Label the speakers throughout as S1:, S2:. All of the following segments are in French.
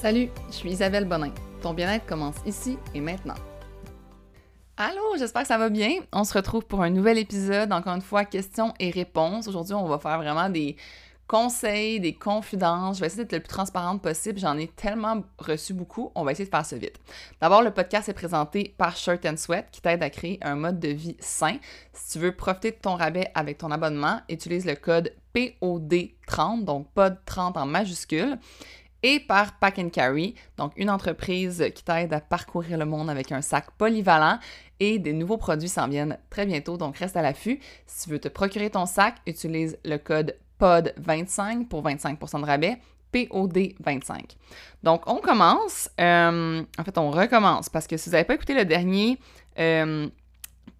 S1: Salut, je suis Isabelle Bonin. Ton bien-être commence ici et maintenant. Allô, j'espère que ça va bien. On se retrouve pour un nouvel épisode, encore une fois, questions et réponses. Aujourd'hui, on va faire vraiment des conseils, des confidences. Je vais essayer d'être le plus transparente possible. J'en ai tellement reçu beaucoup. On va essayer de faire ça vite. D'abord, le podcast est présenté par Shirt and Sweat qui t'aide à créer un mode de vie sain. Si tu veux profiter de ton rabais avec ton abonnement, utilise le code POD30, donc POD30 en majuscule et par Pack and Carry, donc une entreprise qui t'aide à parcourir le monde avec un sac polyvalent et des nouveaux produits s'en viennent très bientôt, donc reste à l'affût. Si tu veux te procurer ton sac, utilise le code POD25 pour 25% de rabais. POD25. Donc, on commence. Euh, en fait, on recommence parce que si vous n'avez pas écouté le dernier euh,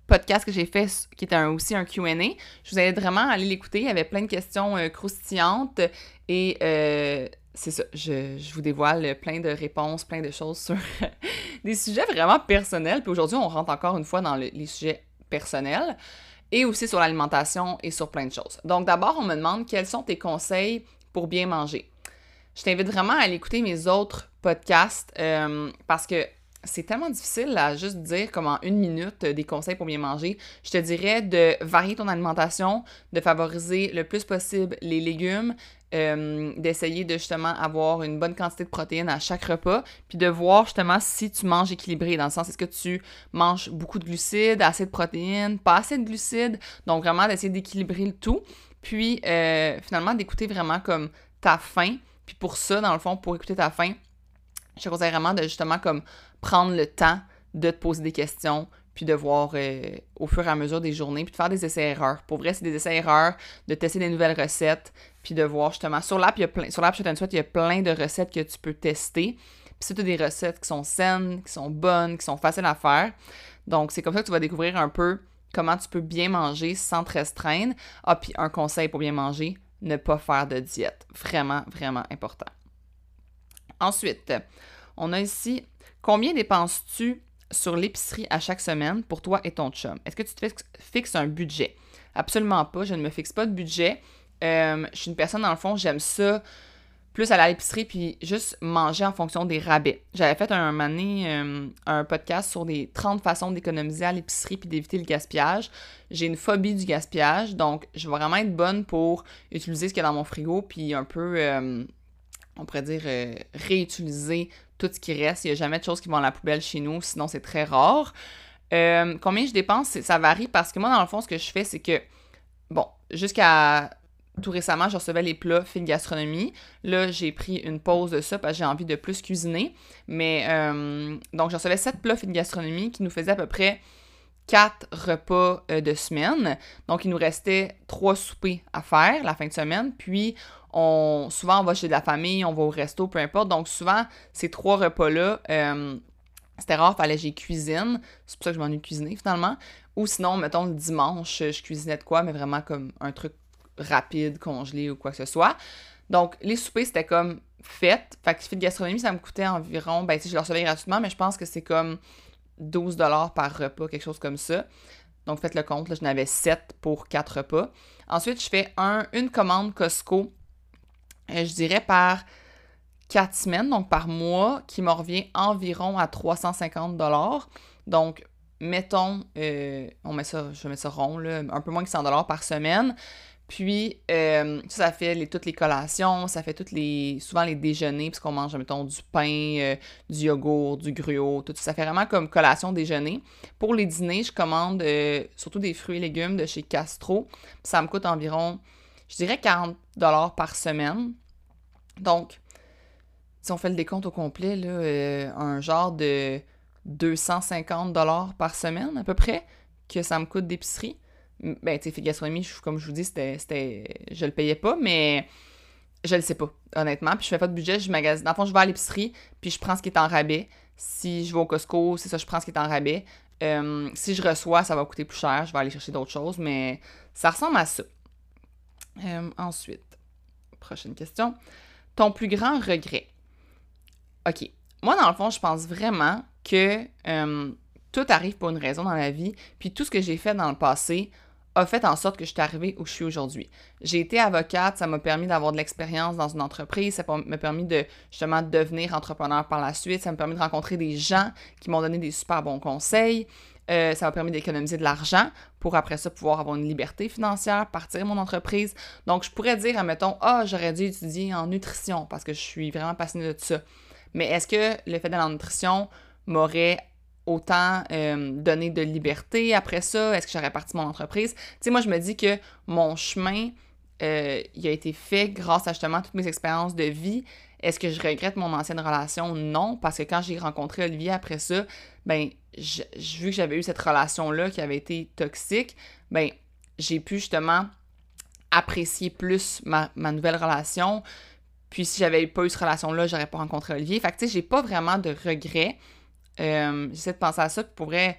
S1: podcast que j'ai fait, qui était aussi un QA, je vous invite vraiment à aller l'écouter. Il y avait plein de questions euh, croustillantes et c'est ça, je, vous dévoile plein de réponses, plein de choses sur des sujets vraiment personnels. Puis aujourd'hui, on rentre encore une fois dans les sujets personnels et aussi sur l'alimentation et sur plein de choses. Donc d'abord, on me demande quels sont tes conseils pour bien manger. Je t'invite vraiment à aller écouter mes autres podcasts euh, parce que c'est tellement difficile à juste dire comme en une minute des conseils pour bien manger. Je te dirais de varier ton alimentation, de favoriser le plus possible les légumes, euh, d'essayer de justement avoir une bonne quantité de protéines à chaque repas, puis de voir justement si tu manges équilibré, dans le sens est-ce que tu manges beaucoup de glucides, assez de protéines, pas assez de glucides, donc vraiment d'essayer d'équilibrer le tout, puis euh, finalement d'écouter vraiment comme ta faim, puis pour ça, dans le fond, pour écouter ta faim, je te conseille vraiment de justement comme prendre le temps de te poser des questions, puis de voir euh, au fur et à mesure des journées, puis de faire des essais-erreurs. Pour vrai, c'est des essais-erreurs, de tester des nouvelles recettes, puis de voir justement. Sur l'app, il y a plein, sur l'app Sweat, il y a plein de recettes que tu peux tester. Puis c'est des recettes qui sont saines, qui sont bonnes, qui sont faciles à faire. Donc, c'est comme ça que tu vas découvrir un peu comment tu peux bien manger sans te restreindre. Ah, puis un conseil pour bien manger, ne pas faire de diète. Vraiment, vraiment important. Ensuite, on a ici combien dépenses-tu sur l'épicerie à chaque semaine pour toi et ton chum? Est-ce que tu te fixes un budget? Absolument pas, je ne me fixe pas de budget. Euh, je suis une personne, dans le fond, j'aime ça plus aller à l'épicerie puis juste manger en fonction des rabais. J'avais fait un moment euh, un podcast sur les 30 façons d'économiser à l'épicerie puis d'éviter le gaspillage. J'ai une phobie du gaspillage, donc je vais vraiment être bonne pour utiliser ce qu'il y a dans mon frigo puis un peu, euh, on pourrait dire, réutiliser tout ce qui reste. Il n'y a jamais de choses qui vont à la poubelle chez nous, sinon c'est très rare. Combien je dépense, ça varie parce que moi, dans le fond, ce que je fais, c'est que, bon, jusqu'à tout récemment, je recevais les plats fine gastronomie. Là, j'ai pris une pause de ça parce que j'ai envie de plus cuisiner. Mais, euh, donc, je recevais sept plats fine gastronomie qui nous faisaient à peu près quatre repas euh, de semaine. Donc, il nous restait trois soupers à faire la fin de semaine. Puis, on, souvent, on va chez de la famille, on va au resto, peu importe. Donc, souvent, ces trois repas-là, euh, c'était rare, fallait que j'y cuisine. C'est pour ça que je m'ennuie de cuisiner, finalement. Ou sinon, mettons, le dimanche, je cuisinais de quoi, mais vraiment comme un truc rapide, congelé ou quoi que ce soit. Donc, les soupers, c'était comme fait. Fait que de gastronomie, ça me coûtait environ, ben, si je le recevais gratuitement, mais je pense que c'est comme 12 par repas, quelque chose comme ça. Donc, faites le compte, là, je n'avais 7 pour 4 repas. Ensuite, je fais un, une commande Costco, euh, je dirais par 4 semaines, donc par mois, qui me revient environ à 350 Donc, mettons, euh, on met ça, je mettre ça rond, là, un peu moins que 100 par semaine. Puis, euh, ça, fait toutes les collations, ça fait les, souvent les déjeuners, puisqu'on mange, mettons, du pain, euh, du yogourt, du gruau, tout ça. fait vraiment comme collation déjeuner. Pour les dîners, je commande euh, surtout des fruits et légumes de chez Castro. Ça me coûte environ, je dirais, 40 par semaine. Donc, si on fait le décompte au complet, un genre de 250 par semaine à peu près que ça me coûte d'épicerie ben, tu sais, gastronomie, comme je vous dis, c'était, je le payais pas, mais je le sais pas, honnêtement. Puis je fais pas de budget, je magasine. Dans le fond, je vais à l'épicerie, puis je prends ce qui est en rabais. Si je vais au Costco, c'est ça, je prends ce qui est en rabais. Si je reçois, ça va coûter plus cher, je vais aller chercher d'autres choses, mais ça ressemble à ça. Ensuite, prochaine question. Ton plus grand regret? OK. Moi, dans le fond, je pense vraiment que tout arrive pour une raison dans la vie, puis tout ce que j'ai fait dans le passé a fait en sorte que je suis arrivée où je suis aujourd'hui. J'ai été avocate, ça m'a permis d'avoir de l'expérience dans une entreprise, ça m'a permis de justement devenir entrepreneur par la suite, ça m'a permis de rencontrer des gens qui m'ont donné des super bons conseils, euh, ça m'a permis d'économiser de l'argent pour après ça pouvoir avoir une liberté financière, partir mon entreprise. Donc je pourrais dire, admettons, ah, j'aurais dû étudier en nutrition parce que je suis vraiment passionnée de ça. Mais est-ce que le fait d'aller en nutrition m'aurait autant euh, donné de liberté après ça? Est-ce que j'aurais parti mon entreprise? Tu sais, moi, je me dis que mon chemin, euh, il a été fait grâce à justement toutes mes expériences de vie. Est-ce que je regrette mon ancienne relation? Non, parce que quand j'ai rencontré Olivier après ça, ben, vu que j'avais eu cette relation-là qui avait été toxique, ben, j'ai pu justement apprécier plus ma, ma nouvelle relation. Puis si j'avais pas eu cette relation-là, j'aurais pas rencontré Olivier. Fait que tu sais, j'ai pas vraiment de regrets. Euh, j'essaie de penser à ça, pour pourrait.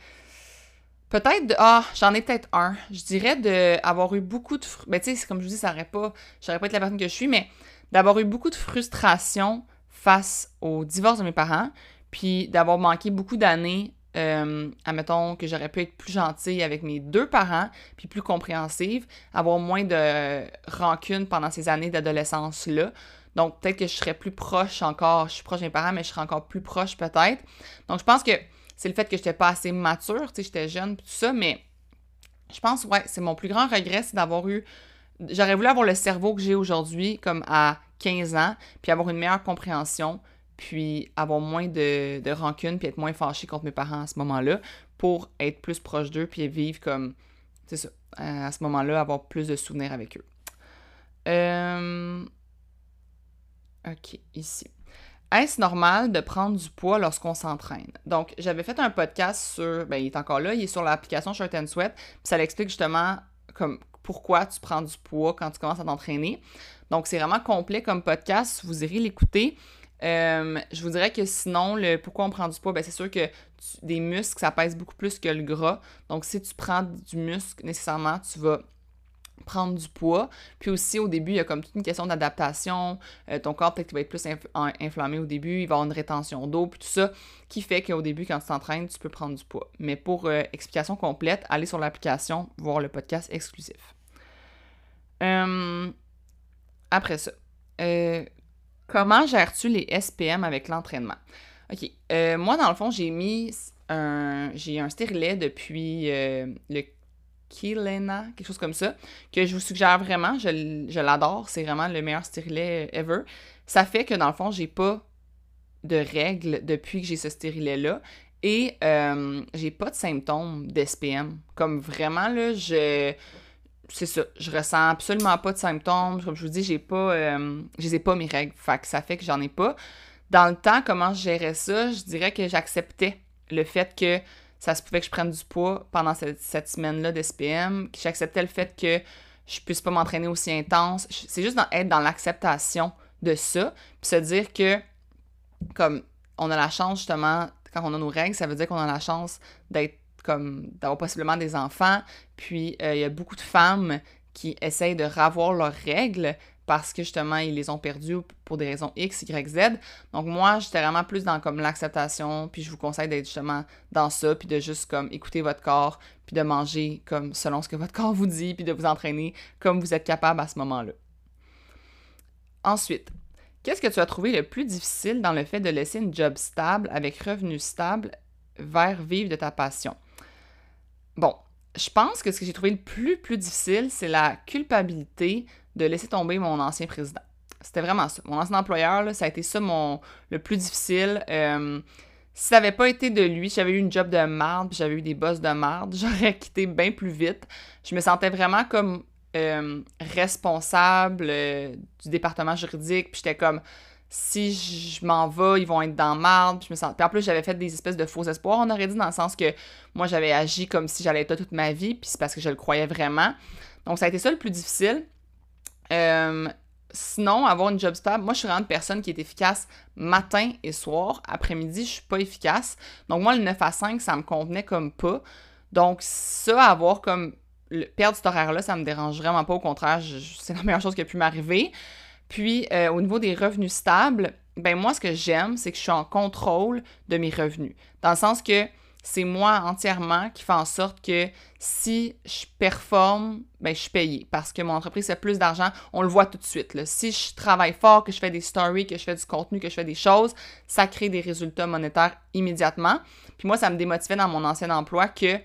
S1: Peut-être de. Ah, j'en ai peut-être un. Je dirais d'avoir eu beaucoup de. Ben, tu sais, comme je vous dis, ça aurait pas. J'aurais pas la personne que je suis, mais d'avoir eu beaucoup de frustration face au divorce de mes parents, puis d'avoir manqué beaucoup d'années. Euh, admettons que j'aurais pu être plus gentille avec mes deux parents, puis plus compréhensive, avoir moins de rancune pendant ces années d'adolescence-là. Donc, peut-être que je serais plus proche encore. Je suis proche de mes parents, mais je serais encore plus proche peut-être. Donc, je pense que c'est le fait que je n'étais pas assez mature, tu sais, j'étais jeune, tout ça, mais je pense, ouais, c'est mon plus grand regret, c'est d'avoir eu. J'aurais voulu avoir le cerveau que j'ai aujourd'hui, comme à 15 ans, puis avoir une meilleure compréhension, puis avoir moins de, de rancune, puis être moins fâché contre mes parents à ce moment-là, pour être plus proche d'eux, puis vivre comme. C'est ça. À ce moment-là, avoir plus de souvenirs avec eux. Euh. OK, ici. Est-ce normal de prendre du poids lorsqu'on s'entraîne? Donc, j'avais fait un podcast sur. Ben, il est encore là, il est sur l'application Shirt and Sweat. Puis ça l'explique justement comme pourquoi tu prends du poids quand tu commences à t'entraîner. Donc, c'est vraiment complet comme podcast. Vous irez l'écouter. Euh, je vous dirais que sinon, le pourquoi on prend du poids, ben c'est sûr que des muscles, ça pèse beaucoup plus que le gras. Donc, si tu prends du muscle, nécessairement, tu vas prendre du poids. Puis aussi, au début, il y a comme toute une question d'adaptation. Euh, ton corps, peut-être va être plus inflammé au début, il va avoir une rétention d'eau, puis tout ça, qui fait qu'au début, quand tu t'entraînes, tu peux prendre du poids. Mais pour euh, explication complète, allez sur l'application, voir le podcast exclusif. Euh, après ça, comment gères-tu les SPM avec l'entraînement? OK. moi, dans le fond, j'ai mis un, j'ai un stérilet depuis le Kilena, quelque chose comme ça, que je vous suggère vraiment. Je, l'adore. C'est vraiment le meilleur stérilet ever. Ça fait que dans le fond, j'ai pas de règles depuis que j'ai ce stérilet-là. Et euh, j'ai pas de symptômes d'SPM. Comme vraiment, là, je. C'est ça. Je ressens absolument pas de symptômes. Comme je vous dis, j'ai pas. Euh, je ai pas mes règles. Fait ça fait que j'en ai pas. Dans le temps, comment je gérais ça, je dirais que j'acceptais le fait que ça se pouvait que je prenne du poids pendant cette, semaine-là d'SPM, que j'acceptais le fait que je puisse pas m'entraîner aussi intense. C'est juste être dans l'acceptation de ça, puis se dire que, comme, on a la chance, justement, quand on a nos règles, ça veut dire qu'on a la chance d'être comme d'avoir possiblement des enfants. Puis euh, il y a beaucoup de femmes qui essayent de ravoir leurs règles parce que justement, ils les ont perdus pour des raisons X, Y, Z. Donc moi, j'étais vraiment plus dans comme l'acceptation, puis je vous conseille d'être justement dans ça, puis de juste comme écouter votre corps, puis de manger comme selon ce que votre corps vous dit, puis de vous entraîner comme vous êtes capable à ce moment-là. Ensuite, qu'est-ce que tu as trouvé le plus difficile dans le fait de laisser une job stable avec revenu stable vers vivre de ta passion? Bon, je pense que ce que j'ai trouvé le plus, plus difficile, c'est la culpabilité de laisser tomber mon ancien président. C'était vraiment ça. Mon ancien employeur, ça a été ça le plus difficile. Euh, si ça n'avait pas été de lui, j'avais eu une job de marde, j'avais eu des boss de marde, j'aurais quitté bien plus vite. Je me sentais vraiment comme euh, responsable euh, du département juridique, puis j'étais comme si je m'en vais, ils vont être dans marde. Puis, je puis en plus, j'avais fait des espèces de faux espoirs, on aurait dit, dans le sens que moi, j'avais agi comme si j'allais être là toute ma vie, puis c'est parce que je le croyais vraiment. Donc, ça a été ça le plus difficile. Euh, sinon, avoir une job stable, moi, je suis vraiment une personne qui est efficace matin et soir. Après-midi, je suis pas efficace. Donc, moi, le 9 à 5, ça me convenait comme pas. Donc, ça, avoir comme. perdre cet horaire-là, ça me dérange vraiment pas. Au contraire, c'est la meilleure chose qui a pu m'arriver. Puis, euh, au niveau des revenus stables, ben moi, ce que j'aime, c'est que je suis en contrôle de mes revenus. Dans le sens que c'est moi entièrement qui fait en sorte que si je performe, ben je suis payée parce que mon entreprise fait plus d'argent. On le voit tout de suite. Là. Si je travaille fort, que je fais des stories, que je fais du contenu, que je fais des choses, ça crée des résultats monétaires immédiatement. Puis moi, ça me démotivait dans mon ancien emploi que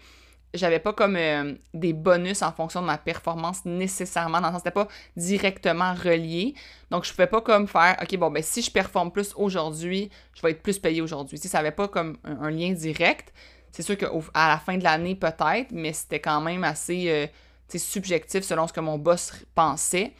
S1: j'avais pas comme euh, des bonus en fonction de ma performance nécessairement, dans le sens c'était pas directement relié. Donc je pouvais pas comme faire OK bon ben si je performe plus aujourd'hui, je vais être plus payé aujourd'hui. Si ça avait pas comme un, lien direct, c'est sûr qu'à la fin de l'année peut-être, mais c'était quand même assez euh, subjectif selon ce que mon boss pensait.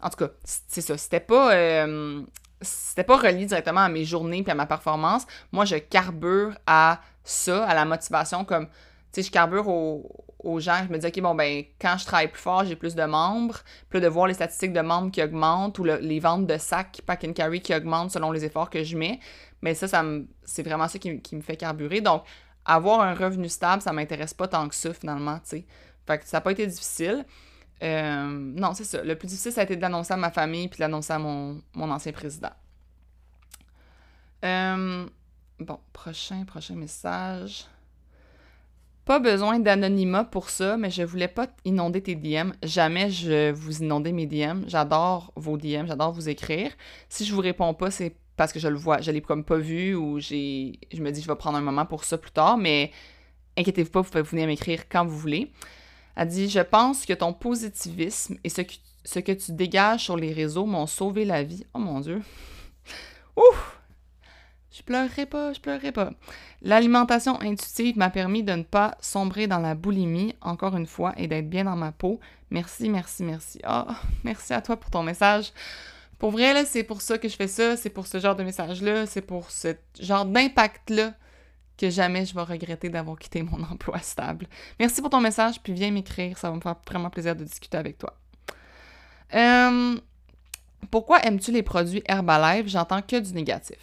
S1: En tout cas, c'est ça, c'était pas euh, c'était pas relié directement à mes journées puis à ma performance. Moi, je carbure à ça, à la motivation comme sais, je carbure aux, gens. Je me dis, OK, bon, ben, quand je travaille plus fort, j'ai plus de membres. Puis de voir les statistiques de membres qui augmentent ou les ventes de sacs pack and carry qui augmentent selon les efforts que je mets. Mais ça, c'est vraiment ça qui, me fait carburer. Donc, avoir un revenu stable, ça m'intéresse pas tant que ça, finalement, tu sais. Fait que ça n'a pas été difficile. Euh, non, c'est ça. Le plus difficile, ça a été de l'annoncer à ma famille puis de l'annoncer à mon, ancien président. Euh, bon, prochain, prochain message. Pas besoin d'anonymat pour ça, mais je voulais pas inonder tes DM. Jamais je vous inonder mes DM. J'adore vos DM, j'adore vous écrire. Si je vous réponds pas, c'est parce que je le vois, je l'ai comme pas vu ou j'ai je me dis je vais prendre un moment pour ça plus tard, mais inquiétez-vous pas, vous pouvez venir m'écrire quand vous voulez. Elle dit Je pense que ton positivisme et ce que, ce que tu dégages sur les réseaux m'ont sauvé la vie. Oh mon Dieu. Ouf! Je pleurerai pas, je pleurerai pas. L'alimentation intuitive m'a permis de ne pas sombrer dans la boulimie, encore une fois, et d'être bien dans ma peau. Merci, merci, merci. Ah, merci à toi pour ton message. Pour vrai, là, c'est pour ça que je fais ça, c'est pour ce genre de message-là, c'est pour ce genre d'impact-là que jamais je vais regretter d'avoir quitté mon emploi stable. Merci pour ton message, puis viens m'écrire, ça va me faire vraiment plaisir de discuter avec toi. Euh, pourquoi aimes-tu les produits Herbalife? J'entends que du négatif.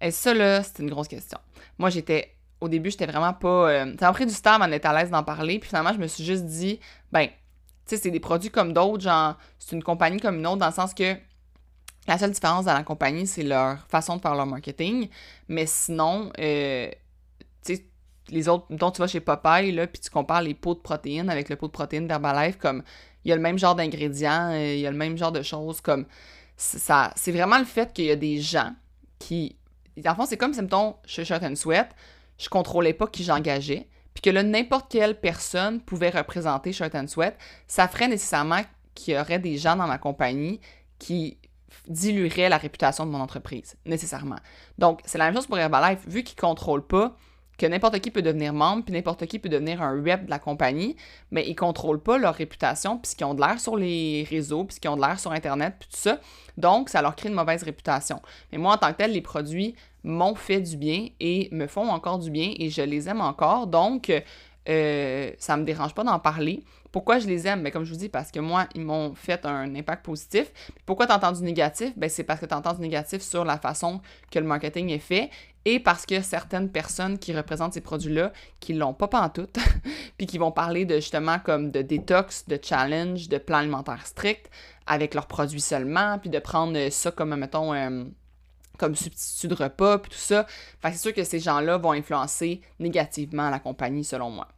S1: Et ça, là, c'est une grosse question. Moi, j'étais. Au début, j'étais vraiment pas. Euh, ça m'a pris du temps à être à l'aise d'en parler. Puis finalement, je me suis juste dit, ben, tu sais, c'est des produits comme d'autres. Genre, c'est une compagnie comme une autre, dans le sens que la seule différence dans la compagnie, c'est leur façon de faire leur marketing. Mais sinon, euh, tu sais, les autres, dont tu vas chez Popeye, là, puis tu compares les pots de protéines avec le pot de protéines d'Herbalife, comme il y a le même genre d'ingrédients, euh, il y a le même genre de choses, comme c'est vraiment le fait qu'il y a des gens qui en fond, c'est comme si, mettons, chez Shirt and Sweat, je contrôlais pas qui j'engageais, puis que là, n'importe quelle personne pouvait représenter Shirt and Sweat, ça ferait nécessairement qu'il y aurait des gens dans ma compagnie qui dilueraient la réputation de mon entreprise, nécessairement. Donc, c'est la même chose pour Herbalife, vu qu'ils contrôlent pas que n'importe qui peut devenir membre, puis n'importe qui peut devenir un rep de la compagnie, mais ils contrôlent pas leur réputation, puis qu'ils ont de l'air sur les réseaux, puis qu'ils ont de l'air sur Internet, puis tout ça. Donc, ça leur crée une mauvaise réputation. Mais moi, en tant que tel, les produits m'ont fait du bien et me font encore du bien et je les aime encore. Donc, euh, ça me dérange pas d'en parler. Pourquoi je les aime? Ben, comme je vous dis, parce que moi, ils m'ont fait un impact positif. pourquoi tu entends du négatif? Ben, c'est parce que tu entends du négatif sur la façon que le marketing est fait et parce que certaines personnes qui représentent ces produits-là, qui l'ont pas pantoute, puis qui vont parler de justement comme de détox, de challenge, de plan alimentaire strict avec leurs produits seulement, puis de prendre ça comme, mettons, euh, comme substitut de repas, puis tout ça. Fait c'est sûr que ces gens-là vont influencer négativement la compagnie, selon moi.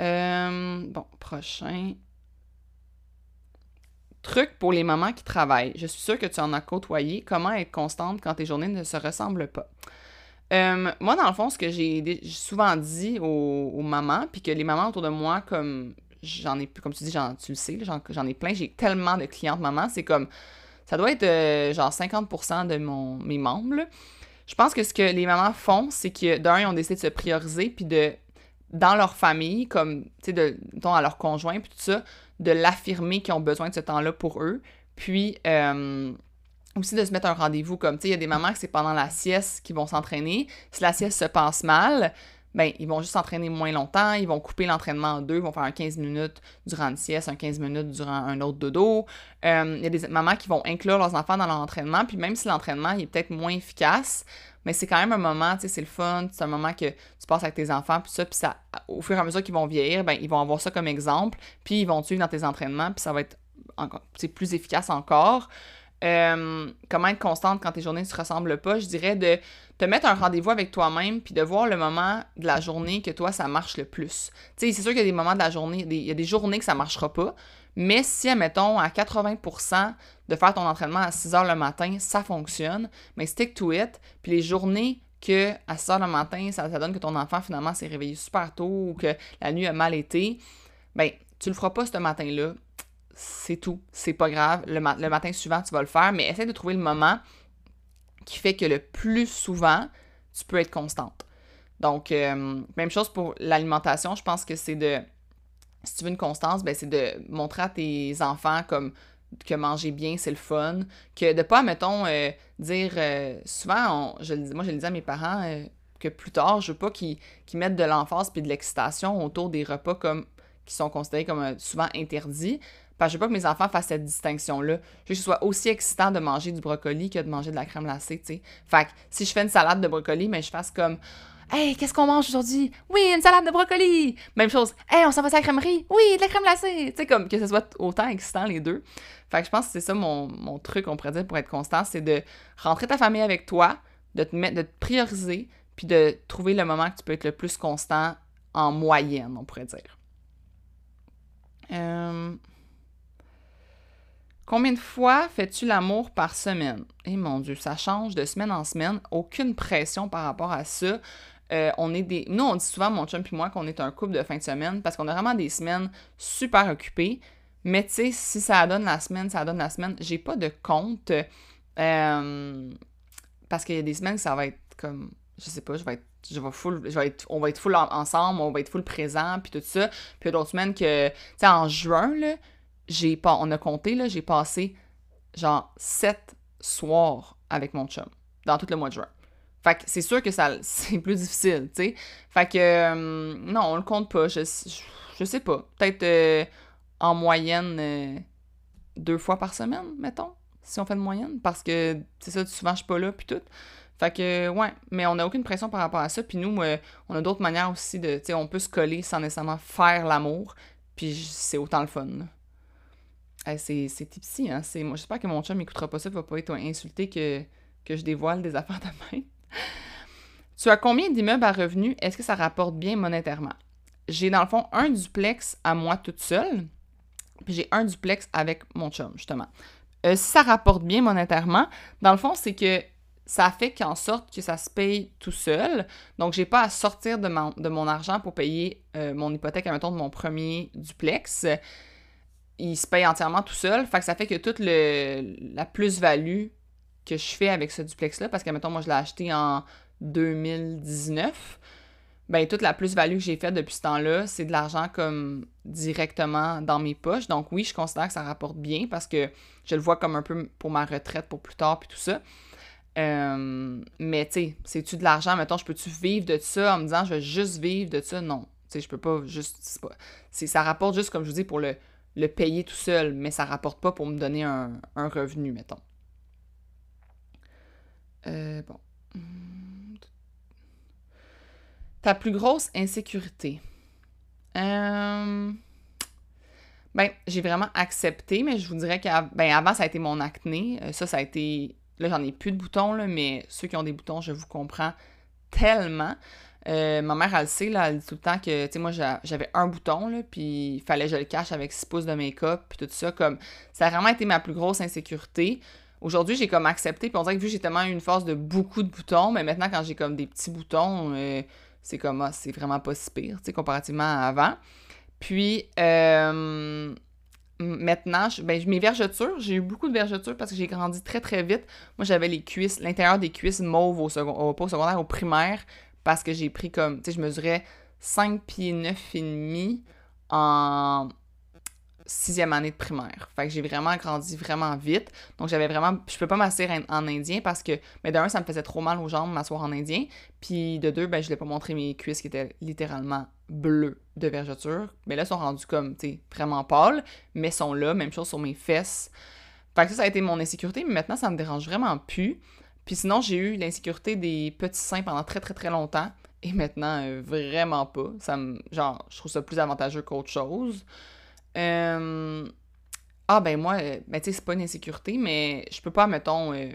S1: Euh, bon, prochain. Truc pour les mamans qui travaillent. Je suis sûre que tu en as côtoyé. Comment être constante quand tes journées ne se ressemblent pas? Euh, moi, dans le fond, ce que j'ai souvent dit aux, mamans, puis que les mamans autour de moi, comme j'en ai, comme tu dis, tu le sais, j'en ai plein, j'ai tellement de clientes mamans, c'est comme, ça doit être euh, genre 50% de mon, mes membres. Je pense que ce que les mamans font, c'est que d'un, ils ont décidé de se prioriser, puis de dans leur famille, comme, tu sais, à leur conjoint, puis tout ça, de l'affirmer qu'ils ont besoin de ce temps-là pour eux. Puis, euh, aussi de se mettre un rendez-vous, comme, tu sais, il y a des mamans que c'est pendant la sieste qu'ils vont s'entraîner. Si la sieste se passe mal, ben, ils vont juste s'entraîner moins longtemps, ils vont couper l'entraînement en deux, ils vont faire un 15 minutes durant une sieste, un 15 minutes durant un autre dodo. Euh, il y a des mamans qui vont inclure leurs enfants dans leur entraînement, puis même si l'entraînement est peut-être moins efficace, mais c'est quand même un moment, tu sais, c'est le fun, c'est un moment que tu passes avec tes enfants, puis ça, puis ça, au fur et à mesure qu'ils vont vieillir, ben, ils vont avoir ça comme exemple, puis ils vont suivre dans tes entraînements, puis ça va être encore, plus efficace encore. euh, comment être constante quand tes journées ne se ressemblent pas, je dirais de te mettre un rendez-vous avec toi-même puis de voir le moment de la journée que toi, ça marche le plus. Tu sais, c'est sûr qu'il y a des moments de la journée, il y a des journées que ça marchera pas, mais si, admettons, à 80% de faire ton entraînement à 6 h le matin, ça fonctionne, mais stick to it, puis les journées que à 6 h le matin, ça, ça donne que ton enfant finalement s'est réveillé super tôt ou que la nuit a mal été, ben tu le feras pas ce matin-là, c'est tout. C'est pas grave. Le, matin suivant, tu vas le faire, mais essaie de trouver le moment qui fait que le plus souvent, tu peux être constante. Donc, euh, même chose pour l'alimentation. Je pense que c'est de. Si tu veux une constance, ben, c'est de montrer à tes enfants comme que manger bien, c'est le fun. Que de pas, mettons, euh, dire. Euh, souvent, moi, je le dis à mes parents que plus tard, je veux pas qu'ils mettent de l'emphase puis de l'excitation autour des repas qui sont considérés comme souvent interdits. Parce que je veux pas que mes enfants fassent cette distinction-là. Je veux que ce soit aussi excitant de manger du brocoli que de manger de la crème glacée, tu sais. Fait si je fais une salade de brocoli, mais je fasse comme Hey, qu'est-ce qu'on mange aujourd'hui? Oui, une salade de brocoli! Même chose. Hey, on s'en va à la crèmerie? Oui, de la crème glacée! Tu sais, comme que ce soit autant excitant les deux. Fait que je pense que c'est ça mon, mon truc, on pourrait dire, pour être constant, c'est de rentrer ta famille avec toi, de te mettre, de te prioriser, puis de trouver le moment que tu peux être le plus constant en moyenne, on pourrait dire. Euh... Combien de fois fais-tu l'amour par semaine? Eh mon Dieu, ça change de semaine en semaine. Aucune pression par rapport à ça. Euh, on est des. Nous, on dit souvent, mon chum et moi, qu'on est un couple de fin de semaine parce qu'on a vraiment des semaines super occupées. Mais tu sais, si ça donne la semaine, ça donne la semaine. J'ai pas de compte. Euh, parce qu'il y a des semaines que ça va être comme. Je sais pas, je vais être. Je vais full, je vais être, on va être full ensemble, on va être full présent, puis tout ça. Puis il y a d'autres semaines que, tu sais, en juin, là, j'ai pas, on a compté, là, j'ai passé genre sept soirs avec mon chum dans tout le mois de juin. Fait que c'est sûr que ça c'est plus difficile, tu sais. Fait que euh, non, on le compte pas. Je, je, sais pas. Peut-être euh, en moyenne euh, deux fois par semaine, mettons, si on fait de moyenne. Parce que c'est ça, souvent je suis pas là, puis tout. Fait que, ouais, mais on n'a aucune pression par rapport à ça. Puis nous, on a d'autres manières aussi de, tu sais, on peut se coller sans nécessairement faire l'amour. Puis c'est autant le fun. C'est tipsy, hein? J'espère que mon chum m'écoutera pas ça, il va pas être insulté que, que je dévoile des affaires de main. tu as combien d'immeubles à revenus? Est-ce que ça rapporte bien monétairement? J'ai dans le fond un duplex à moi toute seule, puis j'ai un duplex avec mon chum, justement. Euh, ça rapporte bien monétairement, dans le fond, c'est que ça fait qu'en sorte que ça se paye tout seul. Donc, j'ai pas à sortir de mon, argent pour payer euh, mon hypothèque, à de mon premier duplex il se paye entièrement tout seul. Fait que ça fait que toute la plus-value que je fais avec ce duplex-là, parce que, mettons, moi, je l'ai acheté en 2019, ben toute la plus-value que j'ai faite depuis ce temps-là, c'est de l'argent comme directement dans mes poches. Donc oui, je considère que ça rapporte bien parce que je le vois comme un peu pour ma retraite pour plus tard puis tout ça. Euh, mais tu sais, c'est-tu de l'argent? Mettons, je peux-tu vivre de ça en me disant je vais juste vivre de ça? Non. Tu sais, je peux pas juste. Pas, ça rapporte juste, comme je vous dis, pour le, le payer tout seul, mais ça rapporte pas pour me donner un, revenu, mettons. Euh, bon. Ta plus grosse insécurité. Euh, ben, j'ai vraiment accepté, mais je vous dirais qu'avant, ben, ça a été mon acné. Euh, ça, ça a été. Là, j'en ai plus de boutons, là, mais ceux qui ont des boutons, je vous comprends tellement. Ma mère, elle le sait, elle dit tout le temps que, tu sais, moi, j'avais un bouton, là, puis il fallait que je le cache avec 6 pouces de make-up, puis tout ça, comme, ça a vraiment été ma plus grosse insécurité. Aujourd'hui, j'ai comme accepté, puis on dirait que vu que j'ai tellement eu une force de beaucoup de boutons, mais maintenant, quand j'ai comme des petits boutons, euh, c'est comme, ah, c'est vraiment pas si pire, tu sais, comparativement à avant. Puis, euh, maintenant, ben, mes vergetures, j'ai eu beaucoup de vergetures parce que j'ai grandi très, très vite. Moi, j'avais les cuisses, l'intérieur des cuisses mauves au, pas au secondaire, au primaire parce que j'ai pris comme, tu sais, je mesurais 5 pieds 9 et demi en sixième année de primaire. Fait que j'ai vraiment grandi vraiment vite. Donc j'avais vraiment, je peux pas m'asseoir en, indien parce que, mais d'un, ça me faisait trop mal aux jambes m'asseoir en indien. Puis de deux, ben je voulais pas montrer mes cuisses qui étaient littéralement bleues de vergeture. Mais là, elles sont rendues comme, tu sais, vraiment pâles, mais sont là. Même chose sur mes fesses. Fait que ça, ça a été mon insécurité, mais maintenant, ça me dérange vraiment plus. Puis sinon, j'ai eu l'insécurité des petits seins pendant très très très longtemps. Et maintenant, euh, vraiment pas. Ça me, genre, je trouve ça plus avantageux qu'autre chose. Euh, ah ben moi, euh, ben tu sais, c'est pas une insécurité, mais je peux pas, mettons, euh,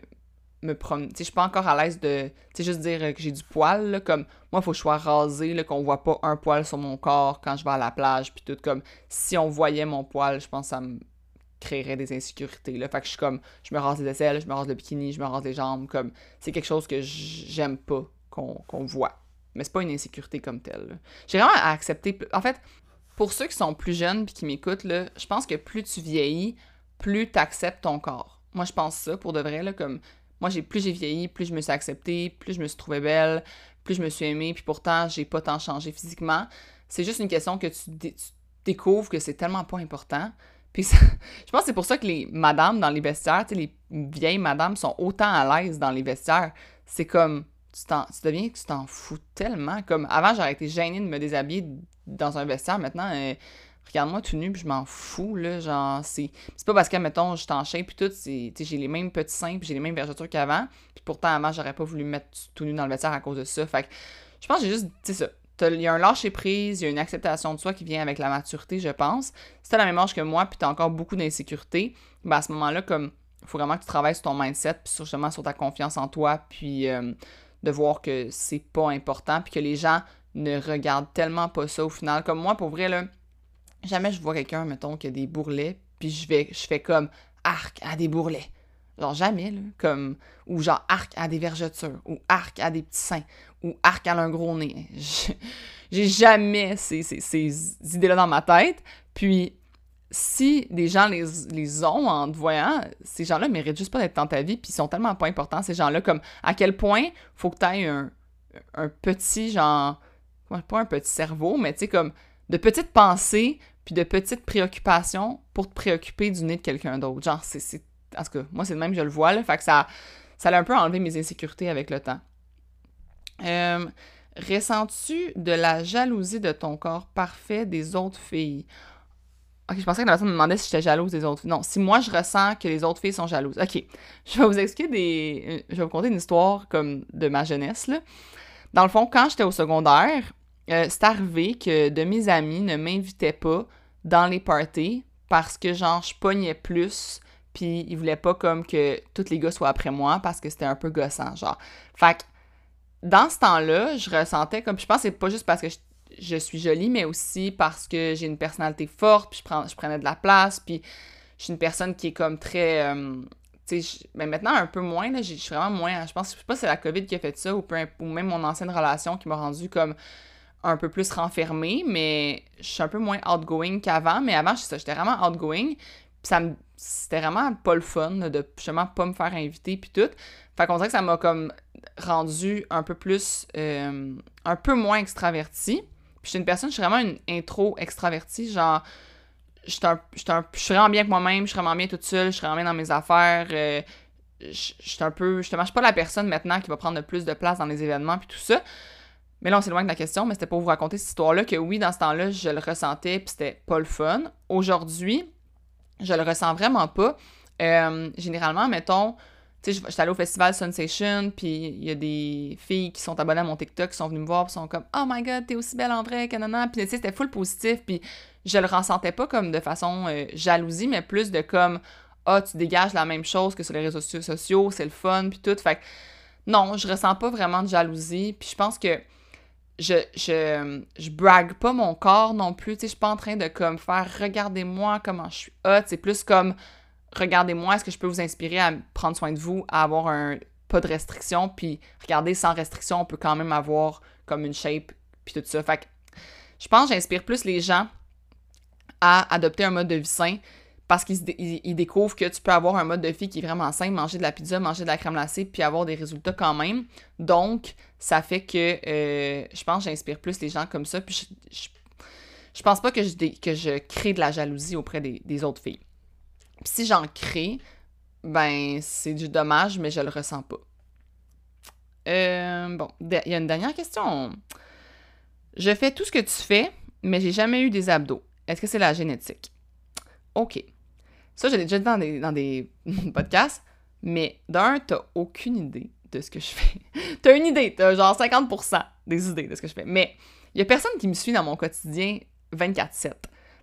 S1: me promener. Tu sais, je suis pas encore à l'aise de, tu sais, juste dire que j'ai du poil, comme, moi, faut que je sois rasé, là, qu'on voit pas un poil sur mon corps quand je vais à la plage, puis tout, comme, si on voyait mon poil, je pense que ça me créerait des insécurités, là. Fait que je suis comme, je me rase les aisselles, je me rase le bikini, je me rase les jambes, comme, c'est quelque chose que j'aime pas qu'on voit. Mais c'est pas une insécurité comme telle. J'ai vraiment à accepter. En fait, pour ceux qui sont plus jeunes puis qui m'écoutent, je pense que plus tu vieillis, plus tu acceptes ton corps. Moi, je pense ça pour de vrai, là, comme moi, j'ai plus j'ai vieilli, plus je me suis acceptée, plus je me suis trouvée belle, plus je me suis aimée, puis pourtant, j'ai pas tant changé physiquement. C'est juste une question que tu, découvres que c'est tellement pas important. Puis je pense que c'est pour ça que les madames dans les vestiaires, les vieilles madames sont autant à l'aise dans les vestiaires. C'est comme, tu, tu deviens que tu t'en fous tellement. Comme avant, j'aurais été gênée de me déshabiller dans un vestiaire. Maintenant, euh, regarde-moi tout nu, puis je m'en fous, là. Genre, c'est. Pas parce que, mettons, je t'en puis tout, c'est. j'ai les mêmes petits seins, puis j'ai les mêmes vergetures qu'avant. Puis pourtant, avant, j'aurais pas voulu me mettre tout nu dans le vestiaire à cause de ça. Fait que je pense que j'ai juste. Tu sais ça. Il y a un lâcher-prise, il y a une acceptation de soi qui vient avec la maturité, je pense. Si t'as la même âge que moi, puis t'as encore beaucoup d'insécurité, ben à ce moment-là, comme, faut vraiment que tu travailles sur ton mindset, puis justement sur ta confiance en toi, puis euh, de voir que c'est pas important, puis que les gens ne regardent tellement pas ça au final. Comme moi, pour vrai, là, jamais je vois quelqu'un, mettons, qui a des bourrelets, puis je, vais, je fais comme arc à des bourrelets. Genre jamais. Comme, ou genre arc à des vergetures, ou arc à des petits seins, ou arc à un gros nez. J'ai jamais ces, ces, ces idées-là dans ma tête. Puis, si des gens les, les ont en te voyant, ces gens-là méritent juste pas d'être dans ta vie, puis ils sont tellement pas importants, ces gens-là, comme à quel point faut que tu aies un, un petit, genre, pas un petit cerveau, mais tu sais, comme de petites pensées, puis de petites préoccupations pour te préoccuper du nez de quelqu'un d'autre. Genre, c'est. En tout moi, c'est le même, je le vois, là. Fait que ça, ça a un peu enlevé mes insécurités avec le temps. Euh, Ressens-tu de la jalousie de ton corps parfait des autres filles? Ok, je pensais que la personne me demandait si j'étais jalouse des autres filles. Non, si moi je ressens que les autres filles sont jalouses. Ok, je vais vous expliquer des. Je vais vous conter une histoire comme de ma jeunesse, là. Dans le fond, quand j'étais au secondaire, euh, c'est arrivé que de mes amis ne m'invitaient pas dans les parties parce que, genre, je pognais plus, puis ils voulaient pas comme que tous les gars soient après moi parce que c'était un peu gossant, genre. Fait que, dans ce temps-là, je ressentais comme, je pense que c'est pas juste parce que je, suis jolie, mais aussi parce que j'ai une personnalité forte, puis je, prends, je prenais de la place, puis je suis une personne qui est comme très... Euh, tu sais, mais maintenant un peu moins, là, je suis vraiment moins... Je pense, je sais pas si c'est la COVID qui a fait ça, ou, ou même mon ancienne relation qui m'a rendu comme un peu plus renfermée, mais je suis un peu moins outgoing qu'avant. Mais avant, j'étais vraiment outgoing. Puis ça c'était vraiment pas le fun de justement pas me faire inviter puis tout. Fait qu'on dirait que ça m'a comme rendu un peu plus, euh, un peu moins extraverti. Puis je suis une personne, je suis vraiment une intro extravertie, genre, je suis vraiment bien avec moi-même, je suis vraiment bien toute seule, je suis vraiment bien dans mes affaires. Euh, je suis un peu, je suis pas la personne maintenant qui va prendre le plus de place dans les événements puis tout ça. Mais là, on s'éloigne de la question, mais c'était pour vous raconter cette histoire-là que oui, dans ce temps-là, je le ressentais, puis c'était pas le fun. Aujourd'hui, je le ressens vraiment pas. Euh, généralement, mettons, tu sais, j'étais allée au festival Sensation, puis il y a des filles qui sont abonnées à mon TikTok qui sont venues me voir, puis sont comme Oh my god, t'es aussi belle en vrai, canana. Puis tu sais, c'était full positif, puis je le ressentais pas comme de façon euh, jalousie, mais plus de comme Ah, tu dégages la même chose que sur les réseaux sociaux, c'est le fun, puis tout. Fait que non, je ressens pas vraiment de jalousie, puis je pense que je, je, je brague pas mon corps non plus. Tu sais, je suis pas en train de comme faire regardez-moi comment je suis hot. C'est plus comme regardez-moi, est-ce que je peux vous inspirer à prendre soin de vous, à avoir un pas de restriction, puis regardez, sans restriction, on peut quand même avoir comme une shape, puis tout ça. Fait que je pense que j'inspire plus les gens à adopter un mode de vie sain parce qu'ils découvrent que tu peux avoir un mode de vie qui est vraiment simple, manger de la pizza, manger de la crème glacée, puis avoir des résultats quand même. Donc, ça fait que euh, je pense que j'inspire plus les gens comme ça. Puis je, je, pense pas que je, que je crée de la jalousie auprès des, autres filles. Si j'en crée, ben c'est du dommage, mais je le ressens pas. Euh, bon, il y a une dernière question. Je fais tout ce que tu fais, mais j'ai jamais eu des abdos. Est-ce que c'est la génétique? OK. Ça, je l'ai déjà dit dans des, dans des podcasts, mais d'un, t'as aucune idée de ce que je fais. t'as une idée, t'as genre 50% des idées de ce que je fais. Mais il y a personne qui me suit dans mon quotidien 24-7.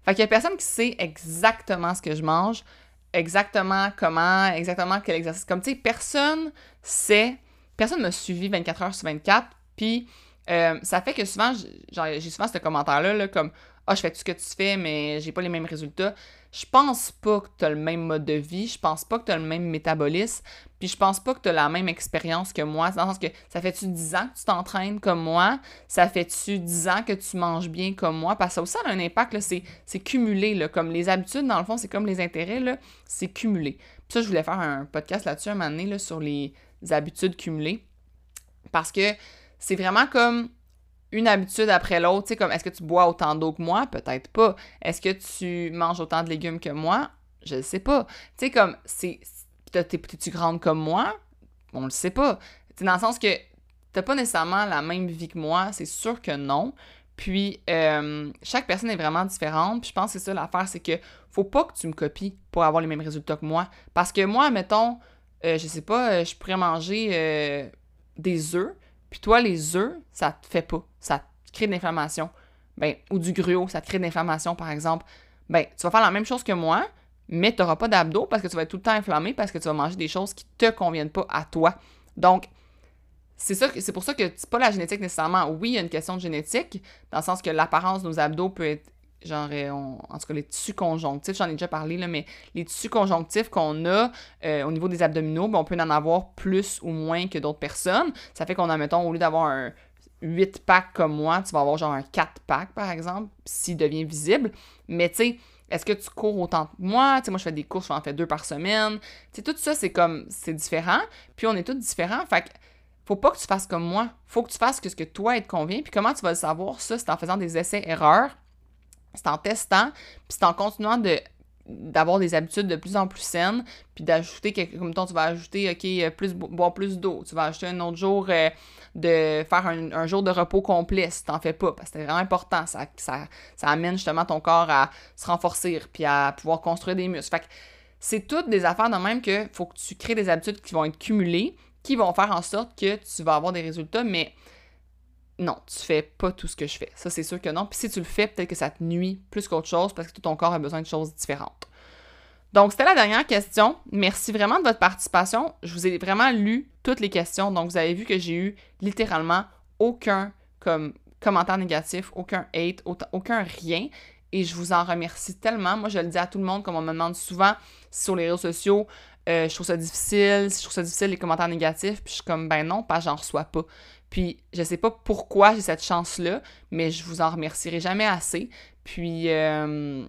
S1: Fait qu'il y a personne qui sait exactement ce que je mange, exactement comment, exactement quel exercice. Comme tu sais, personne sait, personne m'a suivi 24 heures sur 24, puis euh, ça fait que souvent, j'ai souvent ce commentaire-là, là, comme Ah, je fais tout ce que tu fais, mais j'ai pas les mêmes résultats. Je pense pas que tu as le même mode de vie, je pense pas que tu as le même métabolisme, puis je pense pas que tu as la même expérience que moi. Dans le sens que ça fait-tu 10 ans que tu t'entraînes comme moi? Ça fait-tu 10 ans que tu manges bien comme moi? Parce que ça aussi a un impact, c'est cumulé. Là, comme les habitudes, dans le fond, c'est comme les intérêts, c'est cumulé. Puis ça, je voulais faire un podcast là-dessus un moment donné là, sur les habitudes cumulées. Parce que c'est vraiment comme une habitude après l'autre. Tu sais, comme est-ce que tu bois autant d'eau que moi? Peut-être pas. Est-ce que tu manges autant de légumes que moi? Je ne sais pas. Tu sais, comme, c'est. T'es-tu grande comme moi? On le sait pas. C'est dans le sens que t'as pas nécessairement la même vie que moi, c'est sûr que non. Puis, euh, chaque personne est vraiment différente. Puis, je pense que c'est ça l'affaire, c'est que faut pas que tu me copies pour avoir les mêmes résultats que moi. Parce que moi, mettons, euh, je sais pas, euh, je pourrais manger des œufs, puis toi, les œufs, ça te fait pas. Ça te crée de l'inflammation. Ben, ou du gruau, ça te crée de l'inflammation, par exemple. Ben, tu vas faire la même chose que moi, mais tu n'auras pas d'abdos parce que tu vas être tout le temps inflammé parce que tu vas manger des choses qui te conviennent pas à toi. Donc, c'est pour ça que c'est pas la génétique nécessairement. Oui, il y a une question de génétique, dans le sens que l'apparence de nos abdos peut être genre, euh, en tout cas, les tissus conjonctifs, j'en ai déjà parlé, là, mais les tissus conjonctifs qu'on a euh, au niveau des abdominaux, ben, on peut en avoir plus ou moins que d'autres personnes. Ça fait qu'on a, mettons, au lieu d'avoir un 8 pack comme moi, tu vas avoir genre un 4 pack, par exemple, s'il devient visible. Mais tu sais, est-ce que tu cours autant que moi? Tu sais, moi, je fais des courses, je en fais deux par semaine. Tu sais, tout ça, c'est comme, c'est différent. Puis on est tous différents. Fait que, faut pas que tu fasses comme moi. Faut que tu fasses ce que toi, il te convient. Puis comment tu vas le savoir, ça? C'est en faisant des essais-erreurs c'est en testant, puis c'est en continuant d'avoir des habitudes de plus en plus saines, puis d'ajouter, comme toi, tu vas ajouter, OK, plus, boire plus d'eau, tu vas ajouter un autre jour euh, de faire un, jour de repos complet si t'en fais pas, parce que c'est vraiment important, ça, ça, ça, amène justement ton corps à se renforcer, puis à pouvoir construire des muscles. Fait que c'est toutes des affaires de même que faut que tu crées des habitudes qui vont être cumulées, qui vont faire en sorte que tu vas avoir des résultats, mais non, tu fais pas tout ce que je fais. Ça, c'est sûr que non. Puis si tu le fais, peut-être que ça te nuit plus qu'autre chose parce que tout ton corps a besoin de choses différentes. Donc, c'était la dernière question. Merci vraiment de votre participation. Je vous ai vraiment lu toutes les questions. Donc, vous avez vu que j'ai eu littéralement aucun comme commentaire négatif, aucun hate, aucun rien. Et je vous en remercie tellement. Moi, je le dis à tout le monde, comme on me demande souvent sur les réseaux sociaux, euh, je trouve ça difficile, je trouve ça difficile les commentaires négatifs, puis je suis comme, ben non, pas j'en reçois pas. Puis je sais pas pourquoi j'ai cette chance-là, mais je vous en remercierai jamais assez. Puis euh,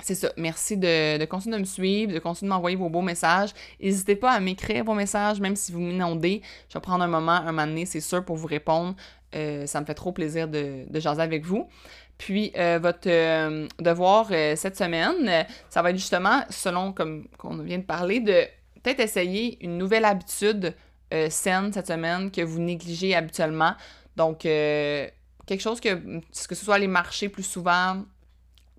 S1: c'est ça. Merci de, continuer de me suivre, de continuer de m'envoyer vos beaux messages. N'hésitez pas à m'écrire vos messages, même si vous m'inondez. Je vais prendre un moment, un moment donné, c'est sûr, pour vous répondre. Euh, ça me fait trop plaisir de, de jaser avec vous. Puis euh, votre devoir cette semaine, ça va être justement, selon comme qu'on vient de parler, de peut-être essayer une nouvelle habitude euh, saine cette semaine que vous négligez habituellement. Donc, euh, quelque chose que, que ce soit aller marcher plus souvent,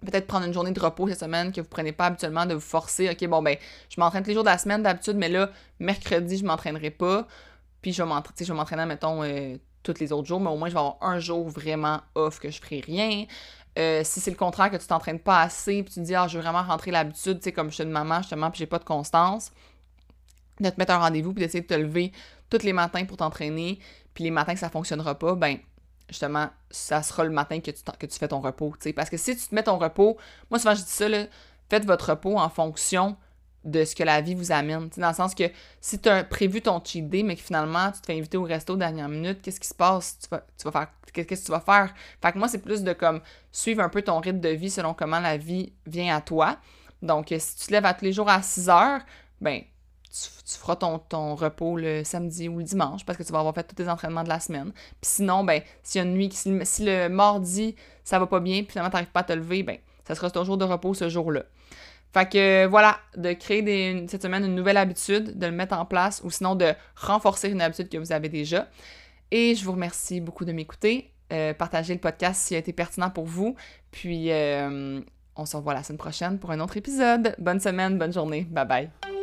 S1: peut-être prendre une journée de repos cette semaine que vous prenez pas habituellement, de vous forcer, ok, bon, ben, je m'entraîne tous les jours de la semaine d'habitude, mais là, mercredi, je m'entraînerai pas. Puis, je vais m'entraîner, mettons, euh, tous les autres jours, mais au moins, je vais avoir un jour vraiment off que je ferai rien. si c'est le contraire, que tu t'entraînes pas assez, puis tu dis, ah, je veux vraiment rentrer l'habitude, tu sais, comme je suis une maman, justement, puis j'ai pas de constance, de te mettre un rendez-vous puis d'essayer de te lever tous les matins pour t'entraîner, puis les matins que ça fonctionnera pas, ben justement, ça sera le matin que tu, fais ton repos, tu sais. Parce que si tu te mets ton repos, moi souvent je dis ça, là, faites votre repos en fonction de ce que la vie vous amène. Dans le sens que si tu as prévu ton cheat mais que finalement tu te fais inviter au resto dernière minute, qu'est-ce qui se passe? Tu vas, tu vas faire. Qu'est-ce que tu vas faire? Fait que moi, c'est plus de comme suivre un peu ton rythme de vie selon comment la vie vient à toi. Donc, si tu te lèves à tous les jours à 6 heures, ben tu, feras ton, repos le samedi ou le dimanche parce que tu vas avoir fait tous tes entraînements de la semaine. Puis sinon, ben, s'il y a une nuit, si, si le mardi, ça va pas bien, puis finalement, t'arrives pas à te lever, ben, ça sera ton jour de repos ce jour-là. Fait que voilà, de créer cette semaine une nouvelle habitude, de le mettre en place ou sinon de renforcer une habitude que vous avez déjà. Et je vous remercie beaucoup de m'écouter. Euh, partagez le podcast s'il a été pertinent pour vous. Puis euh, on se revoit la semaine prochaine pour un autre épisode. Bonne semaine, bonne journée. Bye bye.